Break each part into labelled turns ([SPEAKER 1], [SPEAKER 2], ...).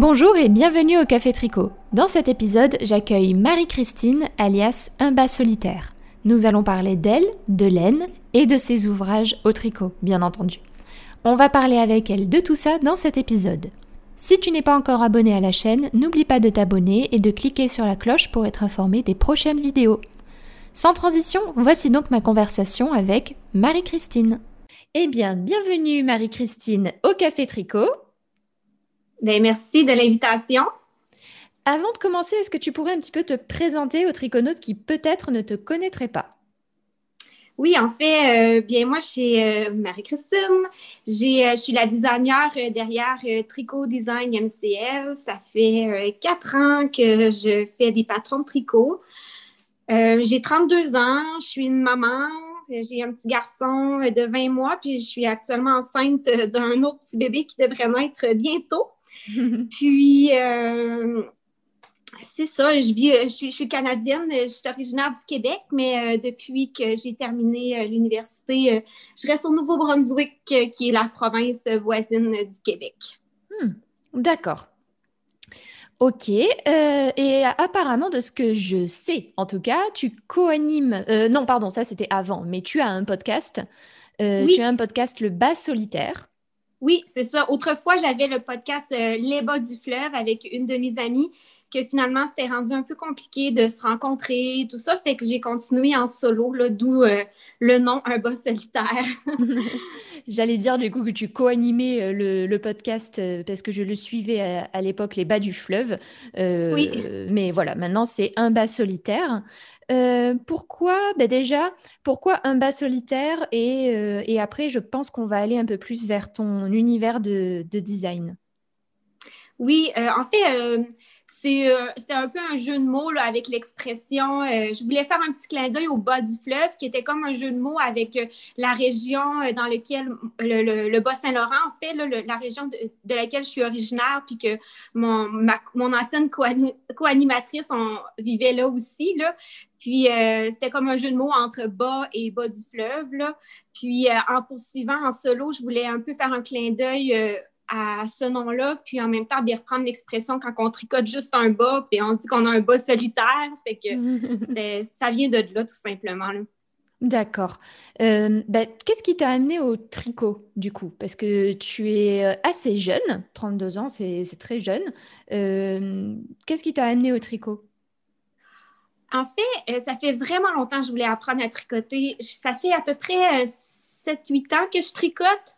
[SPEAKER 1] Bonjour et bienvenue au Café Tricot. Dans cet épisode, j'accueille Marie-Christine, alias Un bas solitaire. Nous allons parler d'elle, de laine et de ses ouvrages au tricot, bien entendu. On va parler avec elle de tout ça dans cet épisode. Si tu n'es pas encore abonné à la chaîne, n'oublie pas de t'abonner et de cliquer sur la cloche pour être informé des prochaines vidéos. Sans transition, voici donc ma conversation avec Marie-Christine. Eh bien, bienvenue Marie-Christine au Café Tricot.
[SPEAKER 2] Ben, merci de l'invitation.
[SPEAKER 1] Avant de commencer, est-ce que tu pourrais un petit peu te présenter aux triconautes qui peut-être ne te connaîtraient pas?
[SPEAKER 2] Oui, en fait, euh, bien moi, je suis euh, Marie-Christine. Euh, je suis la designer derrière Tricot Design MCL. Ça fait quatre ans que je fais des patrons de tricot. j'ai 32 ans, je suis une maman, j'ai un petit garçon de 20 mois, puis je suis actuellement enceinte d'un autre petit bébé qui devrait naître bientôt. puis, euh, c'est ça, je, vis, je, suis, je suis canadienne, je suis originaire du Québec, mais euh, depuis que j'ai terminé euh, l'université, je reste au Nouveau-Brunswick, qui est la province voisine du Québec.
[SPEAKER 1] Hmm, d'accord. Ok, et apparemment de ce que je sais, en tout cas, tu co-animes, non pardon, ça c'était avant, mais tu as un podcast, oui. tu as un podcast Le Bas Solitaire.
[SPEAKER 2] Oui, c'est ça. Autrefois, j'avais le podcast euh, Les bas du fleuve avec une de mes amies que finalement, c'était rendu un peu compliqué de se rencontrer, tout ça. Fait que j'ai continué en solo, d'où euh, le nom Un bas solitaire.
[SPEAKER 1] J'allais dire du coup que tu co-animais euh, le, podcast parce que je le suivais à, l'époque, Les bas du fleuve. oui. Mais voilà, maintenant, c'est Un bas solitaire. Euh, pourquoi ben Déjà, pourquoi un bas solitaire euh, et, après, je pense qu'on va aller un peu plus vers ton univers de, design?
[SPEAKER 2] Oui, euh, en fait, euh, c'était un peu un jeu de mots avec l'expression. Euh, je voulais faire un petit clin d'œil au bas du fleuve, qui était comme un jeu de mots avec euh, la région dans laquelle le, Bas-Saint-Laurent, en fait, la région de, laquelle je suis originaire, puis que mon, mon ancienne co-animatrice vivait là aussi. Là. Puis c'était comme un jeu de mots entre bas et bas du fleuve. Là. Puis en poursuivant en solo, je voulais un peu faire un clin d'œil à ce nom-là, puis en même temps, bien reprendre l'expression quand on tricote juste un bas, puis on dit qu'on a un bas solitaire. Fait que ça vient de là, tout simplement.
[SPEAKER 1] D'accord. Euh, ben, qu'est-ce qui t'a amené au tricot, du coup? Parce que tu es euh, assez jeune, 32 ans, c'est très jeune. Euh, qu'est-ce qui t'a amené au tricot?
[SPEAKER 2] En fait, ça fait vraiment longtemps que je voulais apprendre à tricoter. Ça fait à peu près 7-8 ans que je tricote.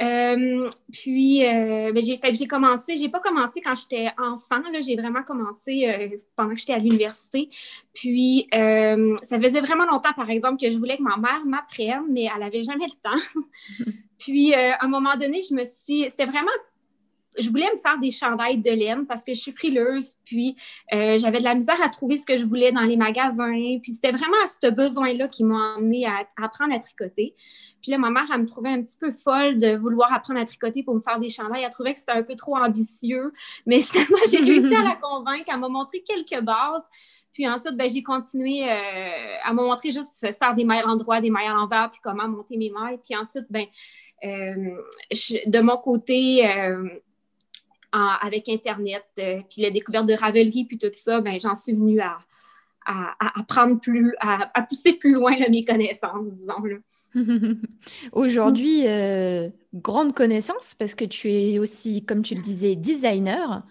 [SPEAKER 2] Euh, puis, euh, ben, j'ai fait j'ai commencé, j'ai pas commencé quand j'étais enfant, j'ai vraiment commencé euh, pendant que j'étais à l'université. Puis, ça faisait vraiment longtemps, par exemple, que je voulais que ma mère m'apprenne, mais elle avait jamais le temps. puis, à un moment donné, je me suis, c'était vraiment je voulais me faire des chandails de laine parce que je suis frileuse, puis j'avais de la misère à trouver ce que je voulais dans les magasins. Puis c'était vraiment ce besoin-là qui m'a amené à, apprendre à tricoter. Puis là, ma mère, elle me trouvait un petit peu folle de vouloir apprendre à tricoter pour me faire des chandails. Elle trouvait que c'était un peu trop ambitieux. Mais finalement, j'ai réussi à la convaincre. Elle m'a montré quelques bases. Puis ensuite, ben, j'ai continué euh, à me montrer juste faire des mailles en droit, des mailles en l'envers, puis comment monter mes mailles. Puis ensuite, ben, euh, de mon côté, euh, avec Internet, puis la découverte de Ravelry, puis tout ça, ben, j'en suis venue à, à, plus, à, pousser plus loin mes connaissances, disons. Là.
[SPEAKER 1] Aujourd'hui, euh, grande connaissance parce que tu es aussi, comme tu le disais, designer.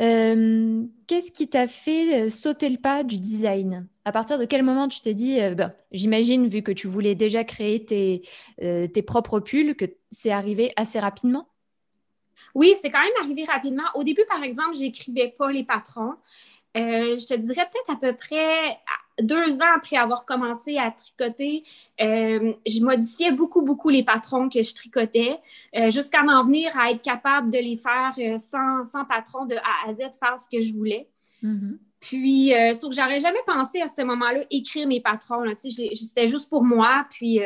[SPEAKER 1] Euh, qu'est-ce qui t'a fait euh, sauter le pas du design? À partir de quel moment tu t'es dit, ben, j'imagine, vu que tu voulais déjà créer tes, tes propres pulls, que c'est arrivé assez rapidement?
[SPEAKER 2] Oui, c'est quand même arrivé rapidement. Au début, par exemple, j'écrivais pas les patrons. je te dirais peut-être à peu près deux ans après avoir commencé à tricoter, euh, je modifiais beaucoup, beaucoup les patrons que je tricotais, euh, jusqu'à en venir à être capable de les faire euh, sans, sans, patron de A à Z, faire ce que je voulais. Mm-hmm. Puis, sauf que j'aurais jamais pensé à ce moment-là écrire mes patrons. C'était juste pour moi. Puis,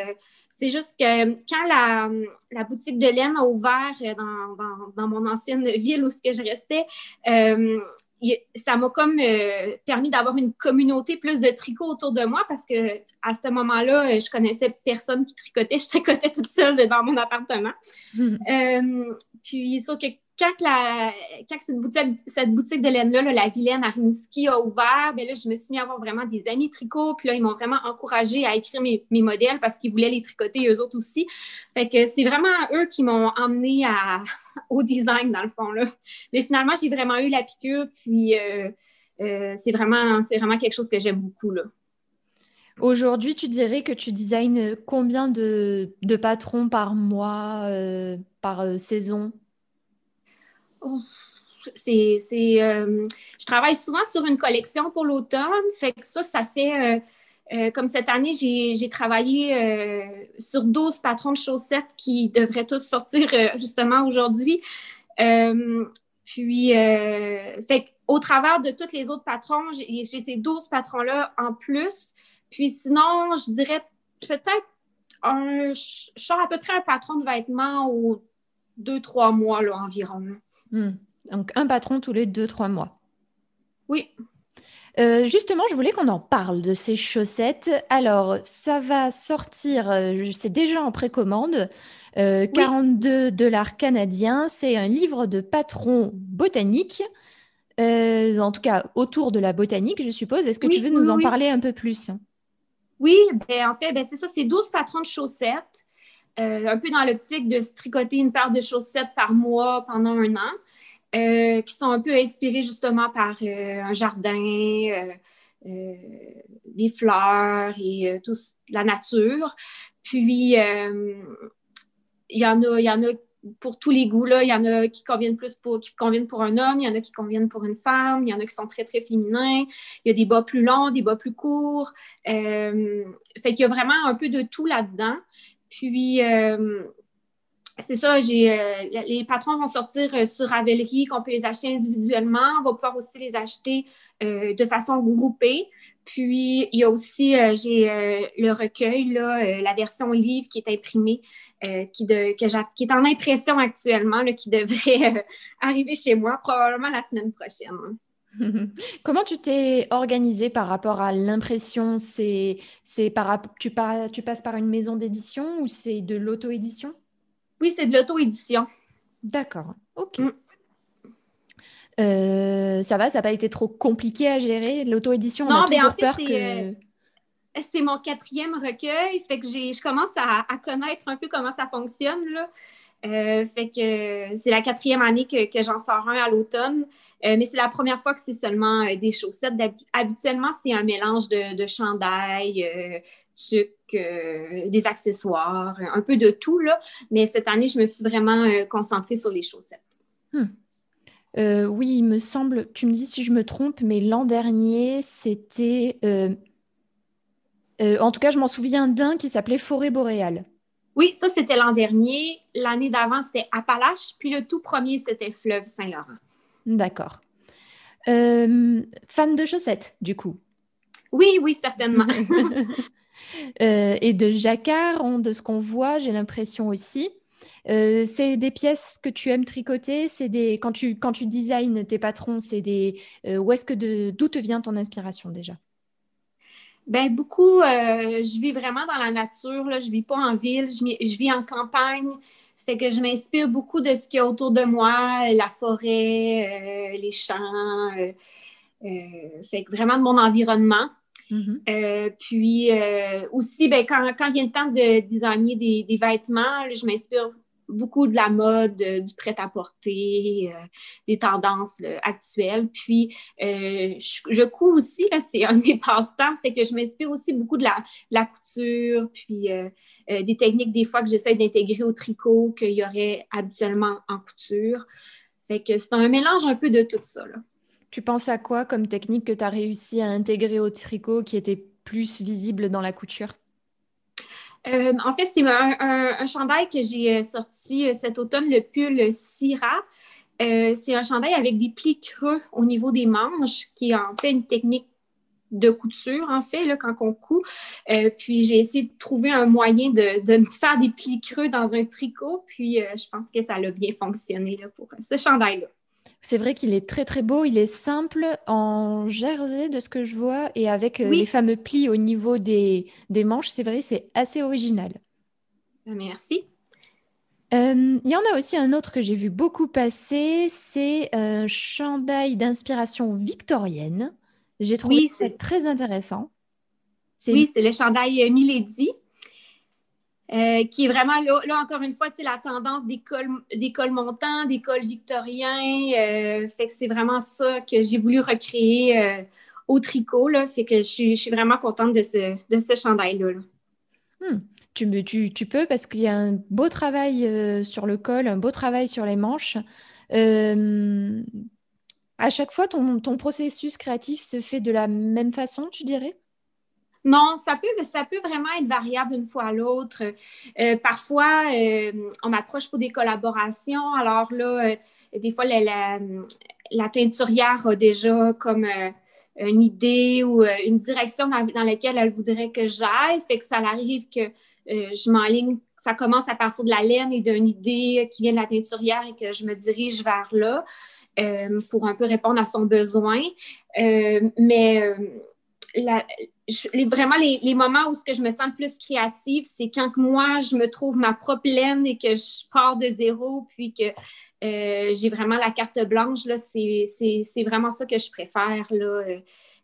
[SPEAKER 2] c'est juste que quand la, la, boutique de laine a ouvert dans, dans, dans mon ancienne ville où ce que je restais, ça m'a comme euh, permis d'avoir une communauté plus de tricot autour de moi parce que à ce moment-là, euh, je connaissais personne qui tricotait. Je tricotais toute seule dans mon appartement. Euh, puis, sauf que quand, cette, boutique, de laine-là, la Vilaine à a ouvert, ben là, je me suis mis à avoir vraiment des amis tricot. Puis là, ils m'ont vraiment encouragée à écrire mes, modèles parce qu'ils voulaient les tricoter eux autres aussi. Fait que c'est vraiment eux qui m'ont emmené à, au design, dans le fond. Là. Mais finalement, j'ai vraiment eu la piqûre. Puis euh, euh, c'est vraiment, quelque chose que j'aime beaucoup. Là.
[SPEAKER 1] Aujourd'hui, tu dirais que tu designes combien de, de patrons par mois, euh, par saison?
[SPEAKER 2] C'est, euh, je travaille souvent sur une collection pour l'automne, fait que ça, ça fait, euh, euh, comme cette année, j'ai, travaillé sur 12 patrons de chaussettes qui devraient tous sortir justement aujourd'hui. puis, fait au travers de tous les autres patrons, j'ai, ces 12 patrons-là en plus. Puis sinon, je dirais peut-être un, je à peu près un patron de vêtements aux deux, trois mois là, environ.
[SPEAKER 1] Hmm. Donc un patron tous les deux, trois mois.
[SPEAKER 2] Oui.
[SPEAKER 1] Euh, justement, je voulais qu'on en parle de ces chaussettes. Alors, ça va sortir, euh, c'est déjà en précommande, 42 euh, dollars canadiens. C'est un livre de patron botanique, en tout cas autour de la botanique, je suppose. Est-ce que tu veux nous en parler un peu plus?
[SPEAKER 2] Oui, ben, en fait, ben, c'est ça, c'est 12 patrons de chaussettes. Euh, un peu dans l'optique de se tricoter une paire de chaussettes par mois pendant un an, euh, qui sont un peu inspirés justement par euh, un jardin, des fleurs et tout la nature. Puis, il y en a, y en a pour tous les goûts, là, il y en a qui conviennent plus pour, qui conviennent pour un homme, il y en a qui conviennent pour une femme, il y en a qui sont très, très féminins, il y a des bas plus longs, des bas plus courts. fait qu'il y a vraiment un peu de tout là-dedans. Puis, euh, c'est ça, j'ai, euh, les patrons vont sortir euh, sur Ravelry, qu'on peut les acheter individuellement. On va pouvoir aussi les acheter de façon groupée. Puis, il y a aussi, j'ai le recueil, là, la version livre qui est imprimée, qui, de, que qui est en impression actuellement, qui devrait arriver chez moi probablement la semaine prochaine.
[SPEAKER 1] Comment tu t'es organisée par rapport à l'impression? C'est, c'est par, tu, tu passes par une maison d'édition ou c'est de l'auto-édition?
[SPEAKER 2] Oui, c'est de l'auto-édition.
[SPEAKER 1] D'accord, ok. Mm. Euh, ça va, ça n'a pas été trop compliqué à gérer? L'auto-édition
[SPEAKER 2] Non, mais en fait, c'est, euh, c'est mon quatrième recueil, fait que je commence à, à, connaître un peu comment ça fonctionne. Là. Euh, fait que c'est la quatrième année que, j'en sors un à l'automne. Euh, mais c'est la première fois que c'est seulement euh, des chaussettes. Habituellement, c'est un mélange de, de chandail, des accessoires, un peu de tout. Là. Mais cette année, je me suis vraiment concentrée sur les chaussettes.
[SPEAKER 1] Hmm. oui, il me semble, tu me dis si je me trompe, mais l'an dernier, c'était... en tout cas, je m'en souviens d'un qui s'appelait Forêt boréale.
[SPEAKER 2] Oui, ça, c'était l'an dernier. L'année d'avant, c'était Appalaches. Puis le tout premier, c'était Fleuve Saint-Laurent.
[SPEAKER 1] D'accord. Euh, fan de chaussettes, du coup.
[SPEAKER 2] Oui, oui, certainement.
[SPEAKER 1] Euh, et de jacquard, de ce qu'on voit, j'ai l'impression aussi. Euh, c'est des pièces que tu aimes tricoter, c'est des quand tu quand tu designs tes patrons, c'est des où est-ce que de d'où te vient ton inspiration déjà?
[SPEAKER 2] Ben beaucoup, euh, je vis vraiment dans la nature, là. je vis pas en ville, je, vis en campagne. Fait que je m'inspire beaucoup de ce qu'il y a autour de moi, la forêt, euh, les champs, euh, fait que vraiment de mon environnement. Mm-hmm. puis aussi, ben, quand, quand vient le temps de designer des, des vêtements, je m'inspire beaucoup de la mode, euh, du prêt-à-porter, euh, des tendances actuelles. Puis, euh, je, couds aussi, c'est un des passe-temps, c'est que je m'inspire aussi beaucoup de la, la couture, puis des techniques des fois que j'essaie d'intégrer au tricot qu'il y aurait habituellement en couture. Fait que c'est un mélange un peu de tout ça.
[SPEAKER 1] Tu penses à quoi comme technique que tu as réussi à intégrer au tricot qui était plus visible dans la couture?
[SPEAKER 2] Euh, en fait, c'est un, chandail que j'ai euh, sorti euh, cet automne, le pull Syrah. c'est un chandail avec des plis creux au niveau des manches, qui est en fait une technique de couture, en fait, là, quand on coud. puis j'ai essayé de trouver un moyen de, faire des plis creux dans un tricot. Puis je pense que ça a bien fonctionné pour ce chandail-là.
[SPEAKER 1] C'est vrai qu'il est très très beau, il est simple en jersey de ce que je vois et avec euh, les fameux plis au niveau des, manches, c'est vrai, c'est assez original.
[SPEAKER 2] Merci.
[SPEAKER 1] il y en a aussi un autre que j'ai vu beaucoup passer, c'est un chandail d'inspiration victorienne. J'ai trouvé oui, ça très intéressant.
[SPEAKER 2] Oui, c'est le chandail Milady. Euh, qui est vraiment là, encore une fois, la tendance des cols, montants, des cols victoriens. Euh, fait que c'est vraiment ça que j'ai voulu recréer euh, au tricot. Là, fait que je suis, vraiment contente de ce, de ce chandail-là.
[SPEAKER 1] Hmm. Tu, tu, tu, peux parce qu'il y a un beau travail sur le col, un beau travail sur les manches. à chaque fois, ton, ton processus créatif se fait de la même façon, tu dirais?
[SPEAKER 2] Non, ça peut, vraiment être variable d'une fois à l'autre. Euh, parfois, euh, on m'approche pour des collaborations. Alors là, euh, des fois, la, teinturière a déjà comme une idée ou une direction dans, laquelle elle voudrait que j'aille. Fait que ça arrive que je m'enligne. Ça commence à partir de la laine et d'une idée qui vient de la teinturière et que je me dirige vers là pour un peu répondre à son besoin. mais vraiment les, moments où ce que je me sens plus créative, c'est quand moi, je me trouve ma propre laine et que je pars de zéro, puis que euh, j'ai vraiment la carte blanche. C'est vraiment ça que je préfère. Là. Euh,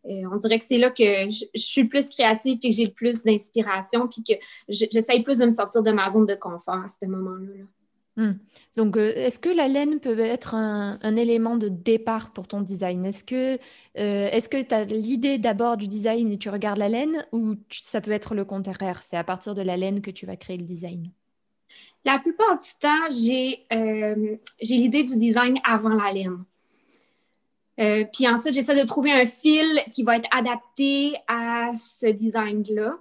[SPEAKER 2] euh, on dirait que c'est là que je, suis plus créative et que j'ai le plus d'inspiration, puis que j'essaye plus de me sortir de ma zone de confort à ce moment-là. là
[SPEAKER 1] Hmm. Donc, euh, est-ce que la laine peut être un, élément de départ pour ton design? Est-ce que euh, tu as l'idée d'abord du design et tu regardes la laine ou ça peut être le contraire? C'est à partir de la laine que tu vas créer le design?
[SPEAKER 2] La plupart du temps, j'ai euh, l'idée du design avant la laine. puis ensuite, j'essaie de trouver un fil qui va être adapté à ce design-là.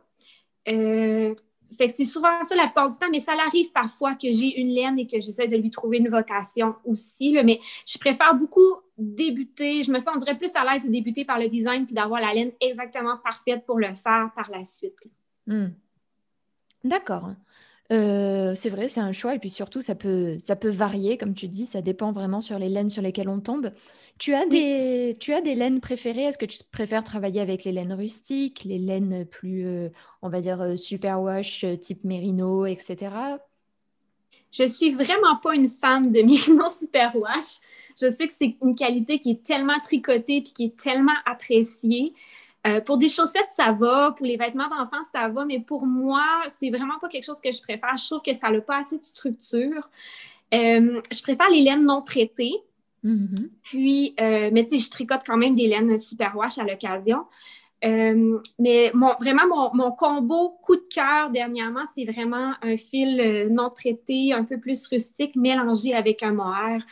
[SPEAKER 2] Fait que c'est souvent ça la plupart du temps, mais ça arrive parfois que j'ai une laine et que j'essaie de lui trouver une vocation aussi. mais je préfère beaucoup débuter. Je me sentirais plus à l'aise de débuter par le design puis d'avoir la laine exactement parfaite pour le faire par la suite.
[SPEAKER 1] Hmm. D'accord. Euh, c'est vrai, c'est un choix et puis surtout ça peut, ça peut varier, comme tu dis, ça dépend vraiment sur les laines sur lesquelles on tombe. Tu as des, tu as des laines préférées? Est-ce que tu préfères travailler avec les laines rustiques, les laines plus, euh, on va dire, euh, superwash, type mérino, etc.
[SPEAKER 2] Je suis vraiment pas une fan de Mérino Superwash. Je sais que c'est une qualité qui est tellement tricotée et qui est tellement appréciée. Euh, pour des chaussettes, ça va. Pour les vêtements d'enfants, ça va. Mais pour moi, c'est vraiment pas quelque chose que je préfère. Je trouve que ça n'a pas assez de structure. Euh, je préfère les laines non traitées. Mm-hmm. Puis, euh, mais tu sais, je tricote quand même des laines super wash à l'occasion. mais vraiment, mon, combo coup de cœur dernièrement, c'est vraiment un fil non traité, un peu plus rustique, mélangé avec un mohair.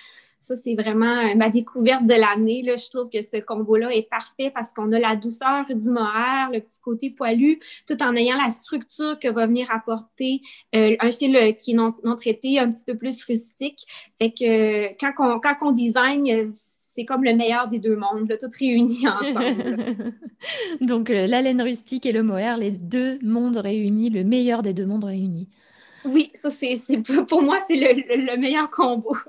[SPEAKER 2] C'est vraiment euh, ma découverte de l'année. Je trouve que ce combo-là est parfait parce qu'on a la douceur du mohair, le petit côté poilu, tout en ayant la structure que va venir apporter euh, un fil euh, qui est non, traité, un petit peu plus rustique. Fait que quand on, quand design, c'est comme le meilleur des deux mondes, tout réuni ensemble.
[SPEAKER 1] Donc, la laine rustique et le mohair, les deux mondes réunis, le meilleur des deux mondes réunis.
[SPEAKER 2] Oui, ça, c'est, pour moi, c'est le, meilleur combo.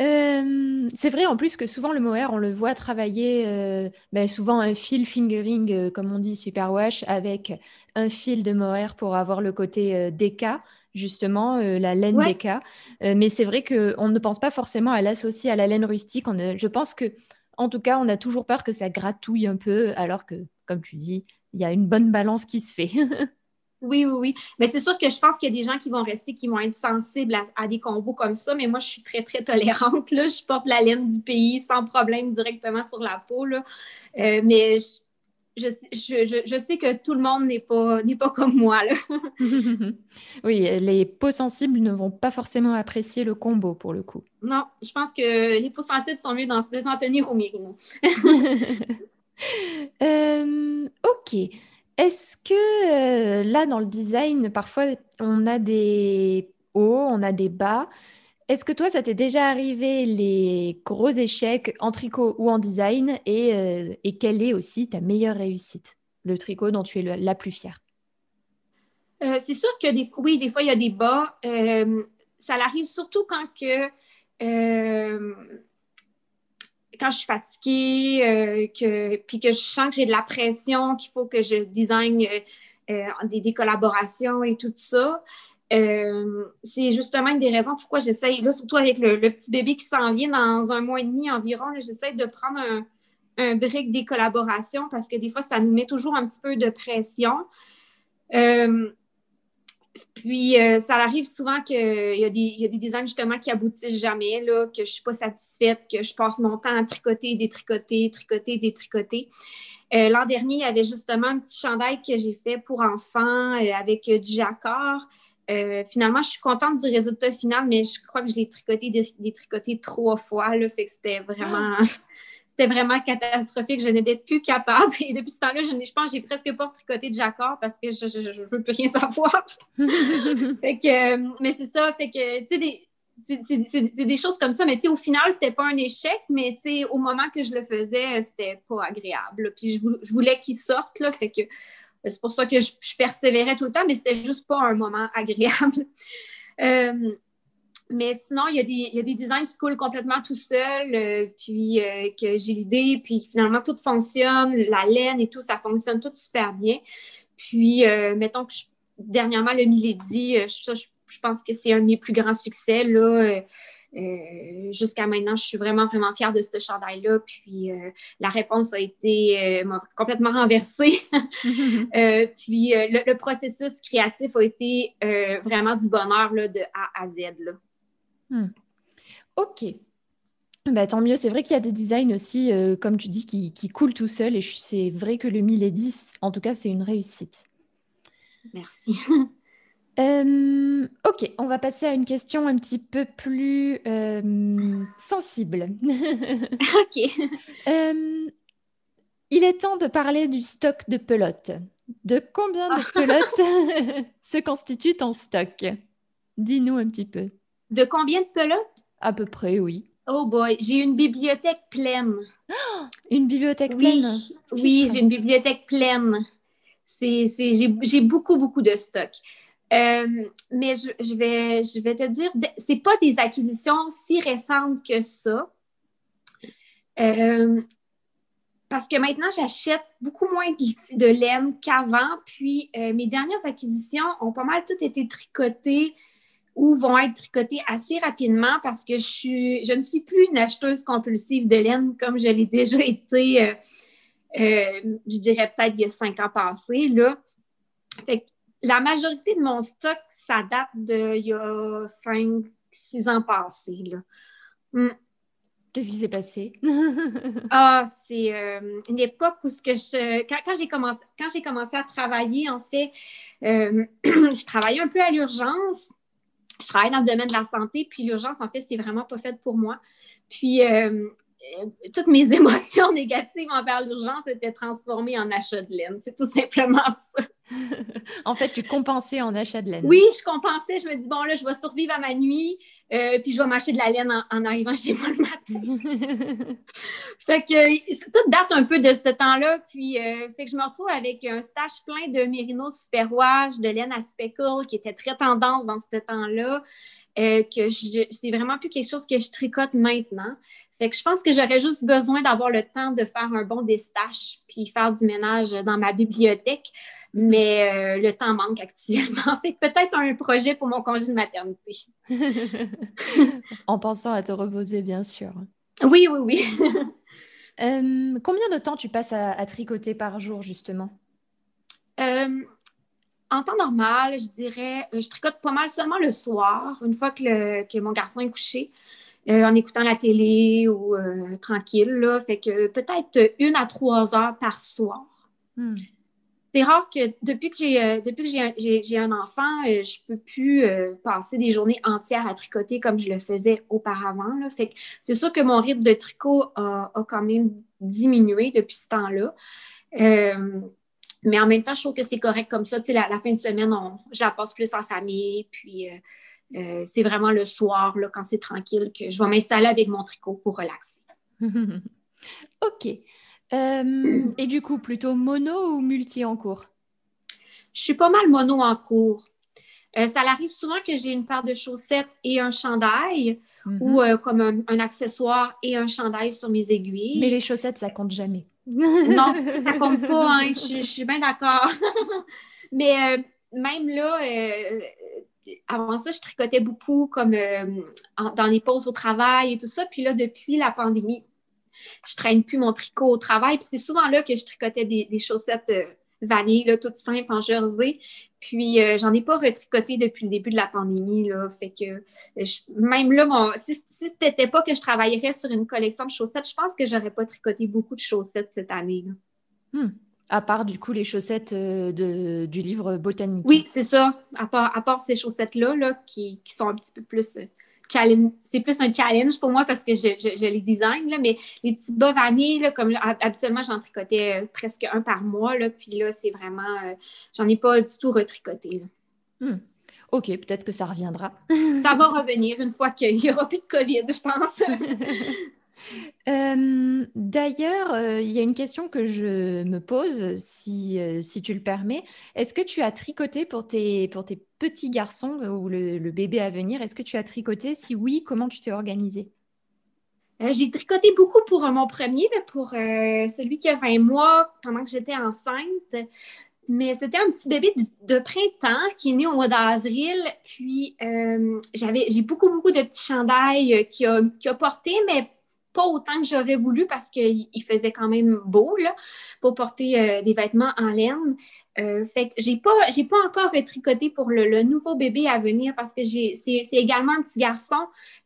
[SPEAKER 1] Euh, c'est vrai en plus que souvent le mohair, on le voit travailler euh, ben, souvent un fil fingering, euh, comme on dit, super wash, avec un fil de mohair pour avoir le côté DK, justement, la laine DK. mais c'est vrai qu'on ne pense pas forcément à l'associer à la laine rustique. On, je pense que, en tout cas, on a toujours peur que ça gratouille un peu, alors que, comme tu dis, il y a une bonne balance qui se fait.
[SPEAKER 2] Oui, oui, oui. Mais c'est sûr que je pense qu'il y a des gens qui vont rester, qui vont être sensibles à, des combos comme ça. Mais moi, je suis très, très tolérante. Là. Je porte la laine du pays sans problème directement sur la peau. Là. Euh, mais je, je, sais que tout le monde n'est pas, pas comme moi. Là.
[SPEAKER 1] oui, les peaux sensibles ne vont pas forcément apprécier le combo pour le coup.
[SPEAKER 2] Non, je pense que les peaux sensibles sont mieux dans, de s'en tenir au mérino.
[SPEAKER 1] Euh, ok. Est-ce que euh, là, dans le design, parfois, on a des hauts, on a des bas? Est-ce que toi, ça t'est déjà arrivé les gros échecs en tricot ou en design? Et, euh, quelle est aussi ta meilleure réussite, le tricot dont tu es la plus fière?
[SPEAKER 2] Euh, c'est sûr que oui, des fois, il y a des bas. ça arrive surtout quand que quand je suis fatiguée, euh, que, puis que je sens que j'ai de la pression, qu'il faut que je design euh, euh, des, collaborations et tout ça. c'est justement une des raisons pourquoi j'essaye, là, surtout avec le, petit bébé qui s'en vient dans un mois et demi environ, j'essaie de prendre un, un des collaborations parce que des fois, ça nous met toujours un petit peu de pression. Puis, euh, ça arrive souvent qu'il y, a des, y a des designs justement qui aboutissent jamais, là, que je ne suis pas satisfaite, que je passe mon temps à tricoter, détricoter, tricoter, détricoter. Euh, L'an dernier, il y avait justement un petit chandail que j'ai fait pour enfants euh, avec du jacquard. finalement, je suis contente du résultat final, mais je crois que je l'ai tricoté, détricoté trois fois. Là, fait que c'était vraiment. c'était vraiment catastrophique. Je n'étais plus capable. Et depuis ce temps-là, je, je pense que j'ai presque pas tricoté de jacquard parce que je ne veux plus rien savoir. fait que, mais c'est ça. Fait que, tu sais, c'est des choses comme ça, mais au final, c'était pas un échec, mais au moment que je le faisais, c'était pas agréable. Puis je, voulais qu'il sorte, là, fait que c'est pour ça que je, persévérais tout le temps, mais c'était juste pas un moment agréable. Euh, mais sinon, il y, a des, il y, a des, designs qui coulent complètement tout seul, euh, puis euh, que j'ai l'idée, puis finalement tout fonctionne, la laine et tout, ça fonctionne tout super bien. Puis, euh, mettons que dernièrement, le Milady, je, je, pense que c'est un de mes plus grands succès. Là. Jusqu'à maintenant, je suis vraiment, vraiment fière de ce chandail-là. Puis la réponse a été complètement renversée. puis le, processus créatif a été vraiment du bonheur là, de A à Z. Là.
[SPEAKER 1] Hmm. Ok. Bah, tant mieux, c'est vrai qu'il y a des designs aussi, euh, comme tu dis, qui, qui coulent tout seul. Et c'est vrai que le 1010, en tout cas, c'est une réussite.
[SPEAKER 2] Merci.
[SPEAKER 1] Euh, ok, on va passer à une question un petit peu plus euh, sensible.
[SPEAKER 2] ok.
[SPEAKER 1] il est temps de parler du stock de pelotes. De combien de pelotes se constituent en stock? Dis-nous un petit peu.
[SPEAKER 2] De combien de pelotes?
[SPEAKER 1] À peu près, oui.
[SPEAKER 2] Oh boy, j'ai une bibliothèque pleine.
[SPEAKER 1] une bibliothèque pleine?
[SPEAKER 2] Oui, j'ai une bibliothèque pleine. j'ai beaucoup, beaucoup de stock. Euh, mais je, vais, je vais te dire, c'est pas des acquisitions si récentes que ça. Euh, parce que maintenant, j'achète beaucoup moins de, laine qu'avant. Puis, euh, mes dernières acquisitions ont pas mal toutes été tricotées ou vont être tricotés assez rapidement parce que je, suis, je ne suis plus une acheteuse compulsive de laine comme je l'ai déjà été, euh, euh, je dirais peut-être il y a cinq ans passés. Là. la majorité de mon stock, ça date d'il y a cinq, six ans passés. Là.
[SPEAKER 1] Hmm. Qu'est-ce qui s'est passé?
[SPEAKER 2] ah, c'est euh, une époque où ce que je, quand, j'ai commencé, quand j'ai commencé à travailler, en fait, je travaillais un peu à l'urgence je travaille dans le domaine de la santé, puis l'urgence, en fait, c'est vraiment pas fait pour moi. Puis, euh, euh, toutes mes émotions négatives envers l'urgence étaient transformées en achat de laine. C'est tout simplement ça.
[SPEAKER 1] en fait, tu compensais en achat de laine.
[SPEAKER 2] Oui, je compensais. Je me dis, bon, là, je vais survivre à ma nuit, euh, puis je vais m'acheter de la laine en, arrivant chez moi le matin. fait que tout date un peu de ce temps-là. Puis, fait que je me retrouve avec un stage plein de mérinos superwash, de laine à speckle, qui était très tendance dans ce temps-là. que c'est vraiment plus quelque chose que je tricote maintenant. Fait que je pense que j'aurais juste besoin d'avoir le temps de faire un bon déstache puis faire du ménage dans ma bibliothèque. Mais euh, le temps manque actuellement. Fait que peut-être un projet pour mon congé de maternité.
[SPEAKER 1] en pensant à te reposer, bien sûr.
[SPEAKER 2] Oui, oui, oui.
[SPEAKER 1] Euh, combien de temps tu passes à, tricoter par jour, justement?
[SPEAKER 2] Euh, en temps normal, je dirais, je tricote pas mal seulement le soir, une fois que, que mon garçon est couché. Euh, en écoutant la télé ou euh, tranquille. Là. Fait que peut-être une à trois heures par soir. Hmm. C'est rare que depuis que j'ai euh, depuis que j'ai un, enfant, je peux plus passer des journées entières à tricoter comme je le faisais auparavant. Là. Fait que c'est sûr que mon rythme de tricot a, quand même diminué depuis ce temps-là. mais en même temps, je trouve que c'est correct comme ça. La, la fin de semaine, on, je la passe plus en famille. Puis euh, c'est vraiment le soir, là, quand c'est tranquille, que je vais m'installer avec mon tricot pour relaxer.
[SPEAKER 1] OK. Euh, et du coup, plutôt mono ou multi en cours?
[SPEAKER 2] Je suis pas mal mono en cours. Euh, ça arrive souvent que j'ai une paire de chaussettes et un chandail ou mhm. comme un, accessoire et un chandail sur mes aiguilles.
[SPEAKER 1] Mais les chaussettes, ça compte jamais.
[SPEAKER 2] non, ça compte pas. Hein. je, suis bien d'accord. Mais même là, avant ça, je tricotais beaucoup comme dans les pauses au travail et tout ça. Puis là, depuis la pandémie, je traîne plus mon tricot au travail. Puis c'est souvent là que je tricotais des, chaussettes vanille, là, toutes simples en jersey. Puis, euh, j'en ai pas retricoté depuis le début de la pandémie, là. Fait que, même là, si, si c'était pas que je travaillerais sur une collection de chaussettes, je pense que j'aurais pas tricoté beaucoup de chaussettes cette année,
[SPEAKER 1] hmm. À part, du coup, les chaussettes euh, de, du livre botanique.
[SPEAKER 2] Oui, c'est ça. À part, à part ces chaussettes-là, là, qui, qui, sont un petit peu plus euh, c'est plus un challenge pour moi parce que je, les design, là, mais les petits bas vanille, comme habituellement, j'en tricotais euh, presque un par mois, là, puis là, c'est vraiment, euh, j'en ai pas du tout retricoté.
[SPEAKER 1] Hmm. OK, peut-être que ça reviendra.
[SPEAKER 2] ça va revenir une fois qu'il n'y aura plus de COVID, je pense.
[SPEAKER 1] Euh, d'ailleurs, euh, il y a une question que je me pose, si, euh, si tu le permets. Est-ce que tu as tricoté pour tes, pour tes petits garçons ou le, bébé à venir? Est-ce que tu as tricoté? Si oui, comment tu t'es organisée
[SPEAKER 2] J'ai tricoté beaucoup pour mon premier, pour celui qui a 20 mois pendant que j'étais enceinte. Mais c'était un petit bébé de, printemps qui est né au mois d'avril. Puis j'avais j'ai beaucoup, beaucoup de petits chandails qu'il a, a portés, mais pas autant que j'aurais voulu parce qu'il faisait quand même beau là, pour porter euh, des vêtements en laine. Euh, fait que j'ai pas, j'ai pas encore tricoté pour le, nouveau bébé à venir parce que j'ai, c'est, également un petit garçon.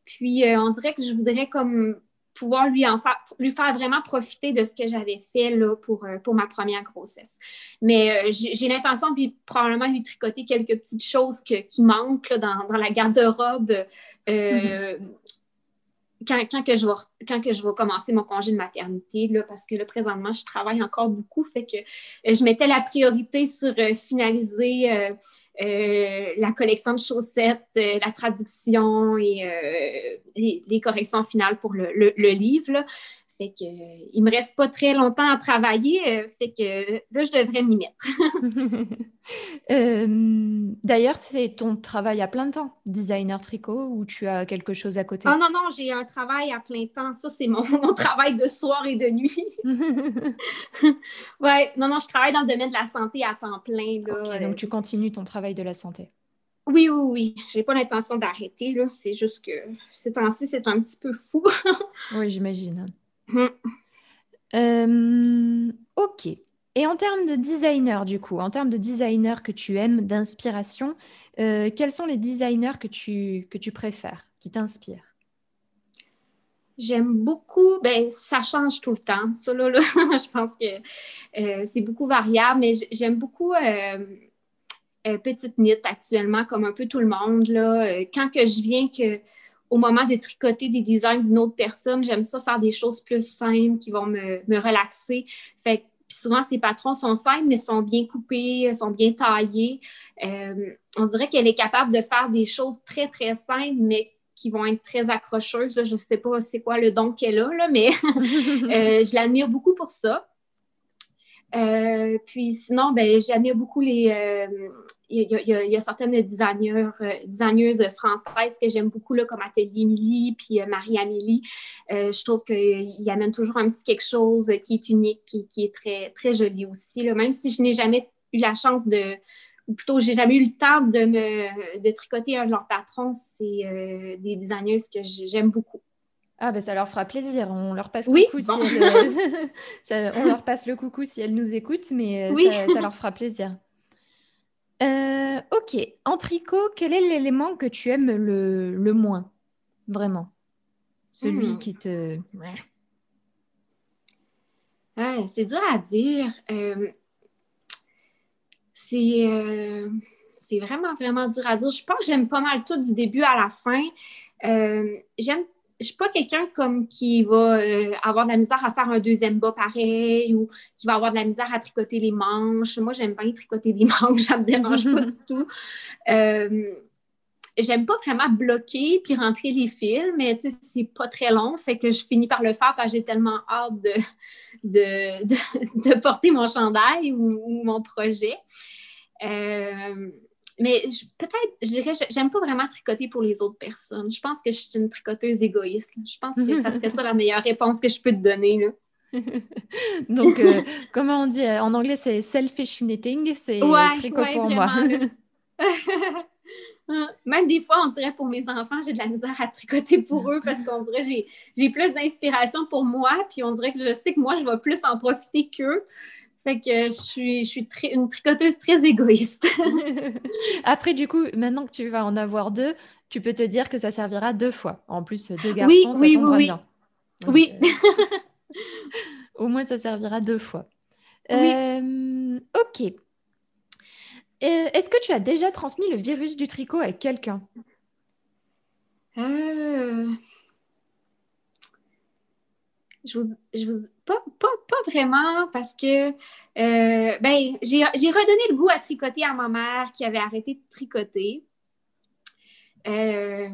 [SPEAKER 2] Puis euh, on dirait que je voudrais comme pouvoir lui en faire, lui faire vraiment profiter de ce que j'avais fait là, pour, pour ma première grossesse. Mais j'ai, l'intention de lui, probablement lui tricoter quelques petites choses qui manquent dans, dans, la garde-robe. Mm-hmm quand, que je vais, quand que je vais commencer mon congé de maternité, là, parce que là, présentement, je travaille encore beaucoup, fait que euh, je mettais la priorité sur euh, finaliser euh, la collection de chaussettes, la traduction et les, corrections finales pour le, livre. Fait que euh, il me reste pas très longtemps à travailler, euh, fait que là, je devrais m'y mettre.
[SPEAKER 1] Euh, d'ailleurs, c'est ton travail à plein temps, designer tricot, ou tu as quelque chose à côté?
[SPEAKER 2] Ah non, non, j'ai un travail à plein temps. Ça, c'est mon, travail de soir et de nuit. ouais, non, non, je travaille dans le domaine de la santé à temps plein. Là,
[SPEAKER 1] donc tu continues ton travail de la santé.
[SPEAKER 2] Oui, oui, oui. J'ai pas l'intention d'arrêter. C'est juste que ces temps-ci, c'est un petit peu fou.
[SPEAKER 1] oui, j'imagine. Mm. Euh, ok. Et en termes de designer, du coup, en termes de designer que tu aimes, d'inspiration, euh, quels sont les designers que tu, que tu préfères, qui t'inspirent?
[SPEAKER 2] J'aime beaucoup, ben, ça change tout le temps. Ça, là, je pense que euh, c'est beaucoup variable, mais j'aime beaucoup Petite Knit actuellement, comme un peu tout le monde. Là. Quand que je viens que au moment de tricoter des designs d'une autre personne, j'aime ça faire des choses plus simples qui vont me, relaxer. Fait puis souvent, ces patrons sont simples, mais sont bien coupés, sont bien taillés. Euh, on dirait qu'elle est capable de faire des choses très, très simples, mais qui vont être très accrocheuses. Je ne sais pas c'est quoi le don qu'elle a, là, mais euh, je l'admire beaucoup pour ça. Euh, puis sinon, ben, j'admire beaucoup les, il y, a, certaines designers, euh, designeuses françaises que j'aime beaucoup, là, comme Atelier Émilie puis euh, Marie-Amélie. Euh, je trouve qu'ils amènent toujours un petit quelque chose qui est unique, qui, est très, très joli aussi. Là. Même si je n'ai jamais eu la chance de, ou plutôt, j'ai jamais eu le temps de me de tricoter un de leurs patrons, c'est des designeuses que j'aime beaucoup.
[SPEAKER 1] Ah ben ça leur fera plaisir. On leur passe coucou si on leur passe le coucou si elles nous écoutent, mais ça, leur fera plaisir. Euh, ok. En tricot, quel est l'élément que tu aimes le, moins Vraiment? Celui hmm. qui te.
[SPEAKER 2] c'est dur à dire. Euh, euh, c'est vraiment, vraiment dur à dire. Je pense que j'aime pas mal tout du début à la fin. j'aime je suis pas quelqu'un comme qui va euh, avoir de la misère à faire un deuxième bas pareil ou qui va avoir de la misère à tricoter les manches. Moi, j'aime bien tricoter des manches, ça me dérange pas du tout. Euh, j'aime pas vraiment bloquer puis rentrer les fils, mais tu sais, c'est pas très long, fait que je finis par le faire parce que j'ai tellement hâte de, de, porter mon chandail ou, mon projet. Euh, mais peut-être, je dirais, j'aime pas vraiment tricoter pour les autres personnes. Je pense que je suis une tricoteuse égoïste. Je pense que ça serait ça la meilleure réponse que je peux te donner. Là.
[SPEAKER 1] Donc, euh, comment on dit euh, en anglais, c'est selfish knitting, c'est
[SPEAKER 2] ouais, tricot pour moi. Même des fois, on dirait pour mes enfants, j'ai de la misère à tricoter pour eux parce qu'on dirait que j'ai plus d'inspiration pour moi, puis on dirait que je sais que moi, je vais plus en profiter qu'eux. Fait que je suis, je suis une tricoteuse très égoïste.
[SPEAKER 1] Après, du coup, maintenant que tu vas en avoir deux, tu peux te dire que ça servira deux fois. En plus, deux garçons, oui, ça oui, oui, bien.
[SPEAKER 2] oui.
[SPEAKER 1] Euh, au moins, ça servira deux fois. Euh, ok. Euh, est-ce que tu as déjà transmis le virus du tricot à quelqu'un?
[SPEAKER 2] Euh... Je vous, je vous pas, pas, pas, vraiment parce que euh, ben, j'ai redonné le goût à tricoter à ma mère qui avait arrêté de tricoter. Euh,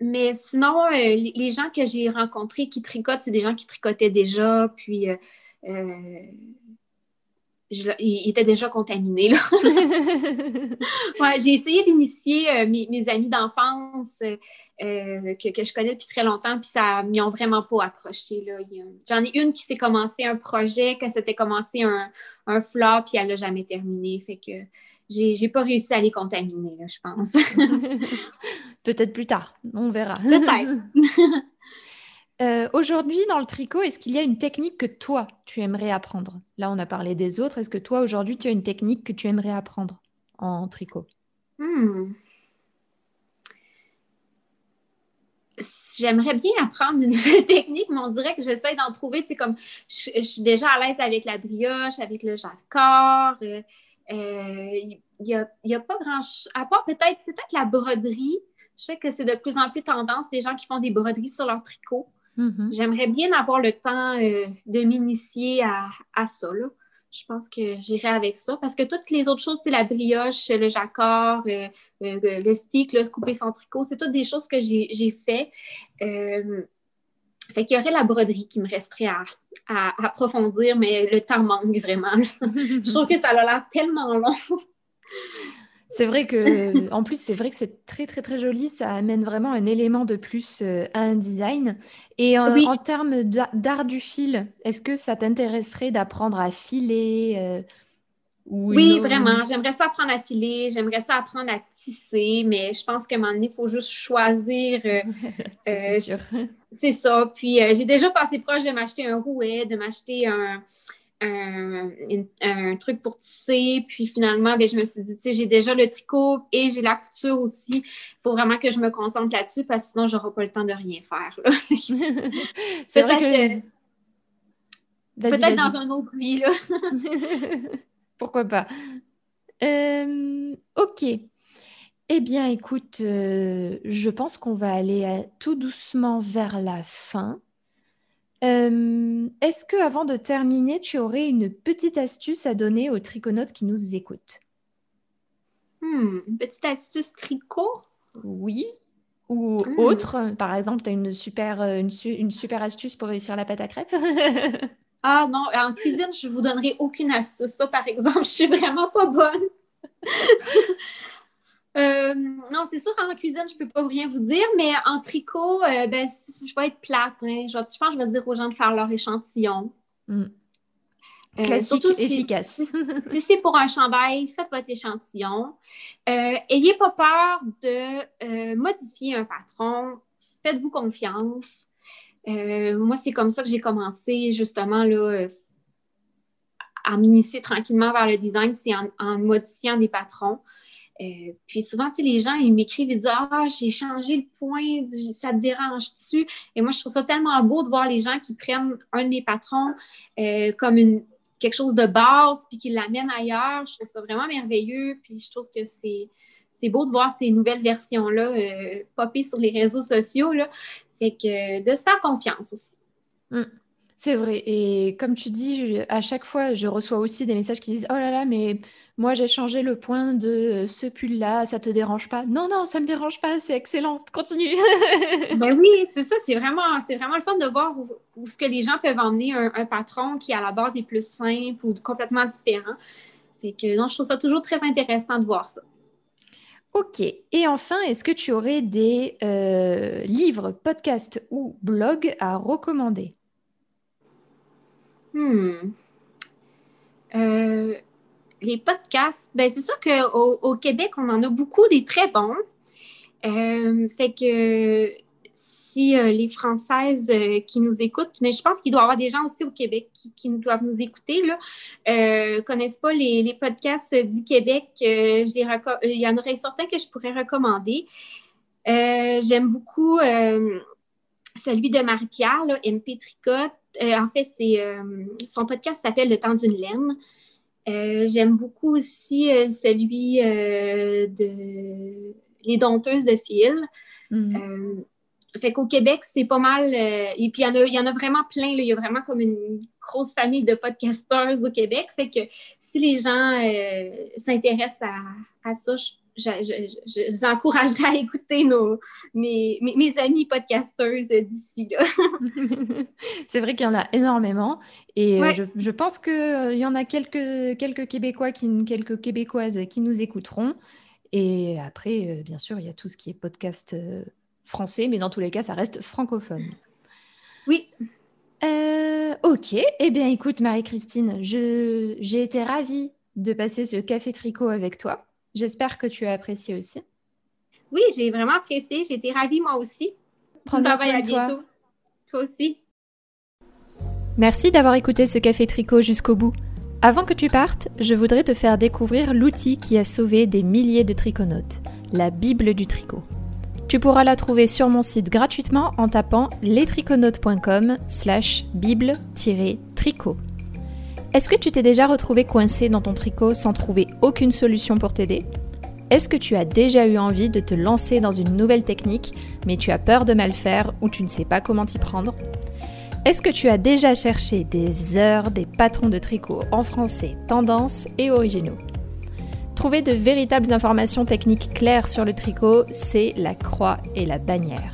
[SPEAKER 2] mais sinon, les, les, gens que j'ai rencontrés qui tricotent, c'est des gens qui tricotaient déjà. Puis il était déjà contaminé. Là. ouais, j'ai essayé d'initier euh, mes, amis d'enfance euh, que, que, je connais depuis très longtemps, puis ça m'y ont vraiment pas accroché. J'en ai une qui s'est commencé un projet, qu'elle s'était commencé un, un flop, puis elle l'a jamais terminé. Fait que j'ai pas réussi à les contaminer, là, je pense.
[SPEAKER 1] Peut-être plus tard, on verra.
[SPEAKER 2] Peut-être.
[SPEAKER 1] Euh, aujourd'hui, dans le tricot, est-ce qu'il y a une technique que toi, tu aimerais apprendre? Là, on a parlé des autres. Est-ce que toi, aujourd'hui, tu as une technique que tu aimerais apprendre en tricot?
[SPEAKER 2] Hmm. J'aimerais bien apprendre une nouvelle technique, mais on dirait que j'essaie d'en trouver. Tu comme je, suis déjà à l'aise avec la brioche, avec le jacquard. Il euh, n'y euh, a, a, pas grand chose, à part peut-être peut-être la broderie. Je sais que c'est de plus en plus tendance des gens qui font des broderies sur leur tricot. Mm-hmm. J'aimerais bien avoir le temps euh, de m'initier à, à, ça. Je pense que j'irai avec ça parce que toutes les autres choses, c'est la brioche, le jacquard, euh, euh, le stick, le couper son tricot, c'est toutes des choses que j'ai fait. fait qu'il y aurait la broderie qui me resterait à, à, approfondir, mais le temps manque vraiment. Je trouve que ça a l'air tellement long.
[SPEAKER 1] C'est vrai que, en plus, c'est vrai que c'est très, très, très joli. Ça amène vraiment un élément de plus euh, à un design. Et en termes d'art du fil, est-ce que ça t'intéresserait d'apprendre à filer euh,
[SPEAKER 2] Oui, vraiment. J'aimerais ça apprendre à filer. J'aimerais ça apprendre à tisser. Mais je pense qu'à un moment donné, il faut juste choisir. Euh,
[SPEAKER 1] c'est sûr.
[SPEAKER 2] C'est ça. Puis, j'ai déjà passé proche de m'acheter un rouet, de m'acheter un un, truc pour tisser. Puis finalement, ben, je me suis dit, tu sais, j'ai déjà le tricot et j'ai la couture aussi. Il faut vraiment que je me concentre là-dessus parce que sinon, je n'aurai pas le temps de rien faire.
[SPEAKER 1] C'est vrai que.
[SPEAKER 2] Peut-être dans un autre vie. Là.
[SPEAKER 1] Pourquoi pas? Euh, ok. Eh bien, écoute, euh, je pense qu'on va aller euh, tout doucement vers la fin. Est-ce que avant de terminer, tu aurais une petite astuce à donner aux triconautes qui nous écoutent?
[SPEAKER 2] Hmm, Une petite astuce tricot?
[SPEAKER 1] Oui. Ou hmm. autre. Par exemple, tu as une super, euh, une, super astuce pour réussir la pâte à crêpes?
[SPEAKER 2] Ah non, en cuisine, je vous donnerai aucune astuce. Ça, par exemple, je suis vraiment pas bonne. Euh, non, c'est sûr, en cuisine, je ne peux pas rien vous dire, mais en tricot, euh, ben, je vais être plate. Hein. Je, pense que je vais dire aux gens de faire leur échantillon.
[SPEAKER 1] Mm. Euh, Classique, efficace.
[SPEAKER 2] Si c'est pour un chandail, faites votre échantillon. ayez pas peur de modifier un patron. Faites-vous confiance. moi, c'est comme ça que j'ai commencé justement là, à m'initier tranquillement vers le design, c'est en, en, modifiant des patrons. Euh, puis souvent, tu sais, les gens, ils m'écrivent, ils disent Ah, j'ai changé le point, ça te dérange-tu? Et moi, je trouve ça tellement beau de voir les gens qui prennent un de mes patrons euh, comme une, quelque chose de base, puis qui l'amènent ailleurs. Je trouve ça vraiment merveilleux. Puis je trouve que c'est, c'est beau de voir ces nouvelles versions-là euh, popper sur les réseaux sociaux. Là. Fait que de se faire confiance aussi.
[SPEAKER 1] Mm. C'est vrai. Et comme tu dis, à chaque fois, je reçois aussi des messages qui disent Oh là là, mais moi, j'ai changé le point de ce pull-là, ça te dérange pas? Non, non, ça me dérange pas, c'est excellent, continue.
[SPEAKER 2] ben oui, c'est ça, c'est vraiment, c'est vraiment le fun de voir où, ce que les gens peuvent emmener un, patron qui, à la base, est plus simple ou complètement différent. Fait que non, je trouve ça toujours très intéressant de voir ça.
[SPEAKER 1] Ok. Et enfin, est-ce que tu aurais des euh, livres, podcasts ou blogs à recommander?
[SPEAKER 2] Hmm. Euh, les podcasts, ben c'est sûr qu'au au Québec, on en a beaucoup des très bons. Euh, fait que si euh, les Françaises euh, qui nous écoutent, mais je pense qu'il doit y avoir des gens aussi au Québec qui, doivent nous écouter, euh, connaissent pas les, les podcasts du Québec, il y en aurait certains que je pourrais recommander. J'aime beaucoup celui de Marie-Pierre, MP Tricotte. en fait, son podcast s'appelle Le temps d'une laine. J'aime beaucoup aussi celui de les dompteuses de fil. Mm. Euh, fait qu'au Québec, c'est pas mal. Euh, et puis, il y, en a, y en a vraiment plein. Il y a vraiment comme une grosse famille de podcasters au Québec. Fait que si les gens euh, s'intéressent à, ça, je, je, les encouragerais à écouter nos, mes, mes, amis podcasteuses d'ici.
[SPEAKER 1] c'est vrai qu'il y en a énormément. Et je, pense qu'il y en a quelques, quelques Québécois, qui, quelques Québécoises qui nous écouteront. Et après, euh, bien sûr, il y a tout ce qui est podcast euh, français, mais dans tous les cas, ça reste francophone.
[SPEAKER 2] Oui.
[SPEAKER 1] Euh, ok. Eh bien, écoute, Marie-Christine, j'ai été ravie de passer ce café tricot avec toi. J'espère que tu as apprécié aussi.
[SPEAKER 2] Oui, j'ai vraiment apprécié. J'ai été ravie moi aussi.
[SPEAKER 1] Prends bien soin de toi.
[SPEAKER 2] Toi aussi.
[SPEAKER 1] Merci d'avoir écouté ce café tricot jusqu'au bout. Avant que tu partes, je voudrais te faire découvrir l'outil qui a sauvé des milliers de triconautes, la Bible du tricot. Tu pourras la trouver sur mon site gratuitement en tapant lestriconautes.com slash bible-tricot. Est-ce que tu t'es déjà retrouvé coincé dans ton tricot sans trouver aucune solution pour t'aider? Est-ce que tu as déjà eu envie de te lancer dans une nouvelle technique, mais tu as peur de mal faire ou tu ne sais pas comment t'y prendre? Est-ce que tu as déjà cherché des heures des patrons de tricot en français, tendance et originaux? Trouver de véritables informations techniques claires sur le tricot, c'est la croix et la bannière.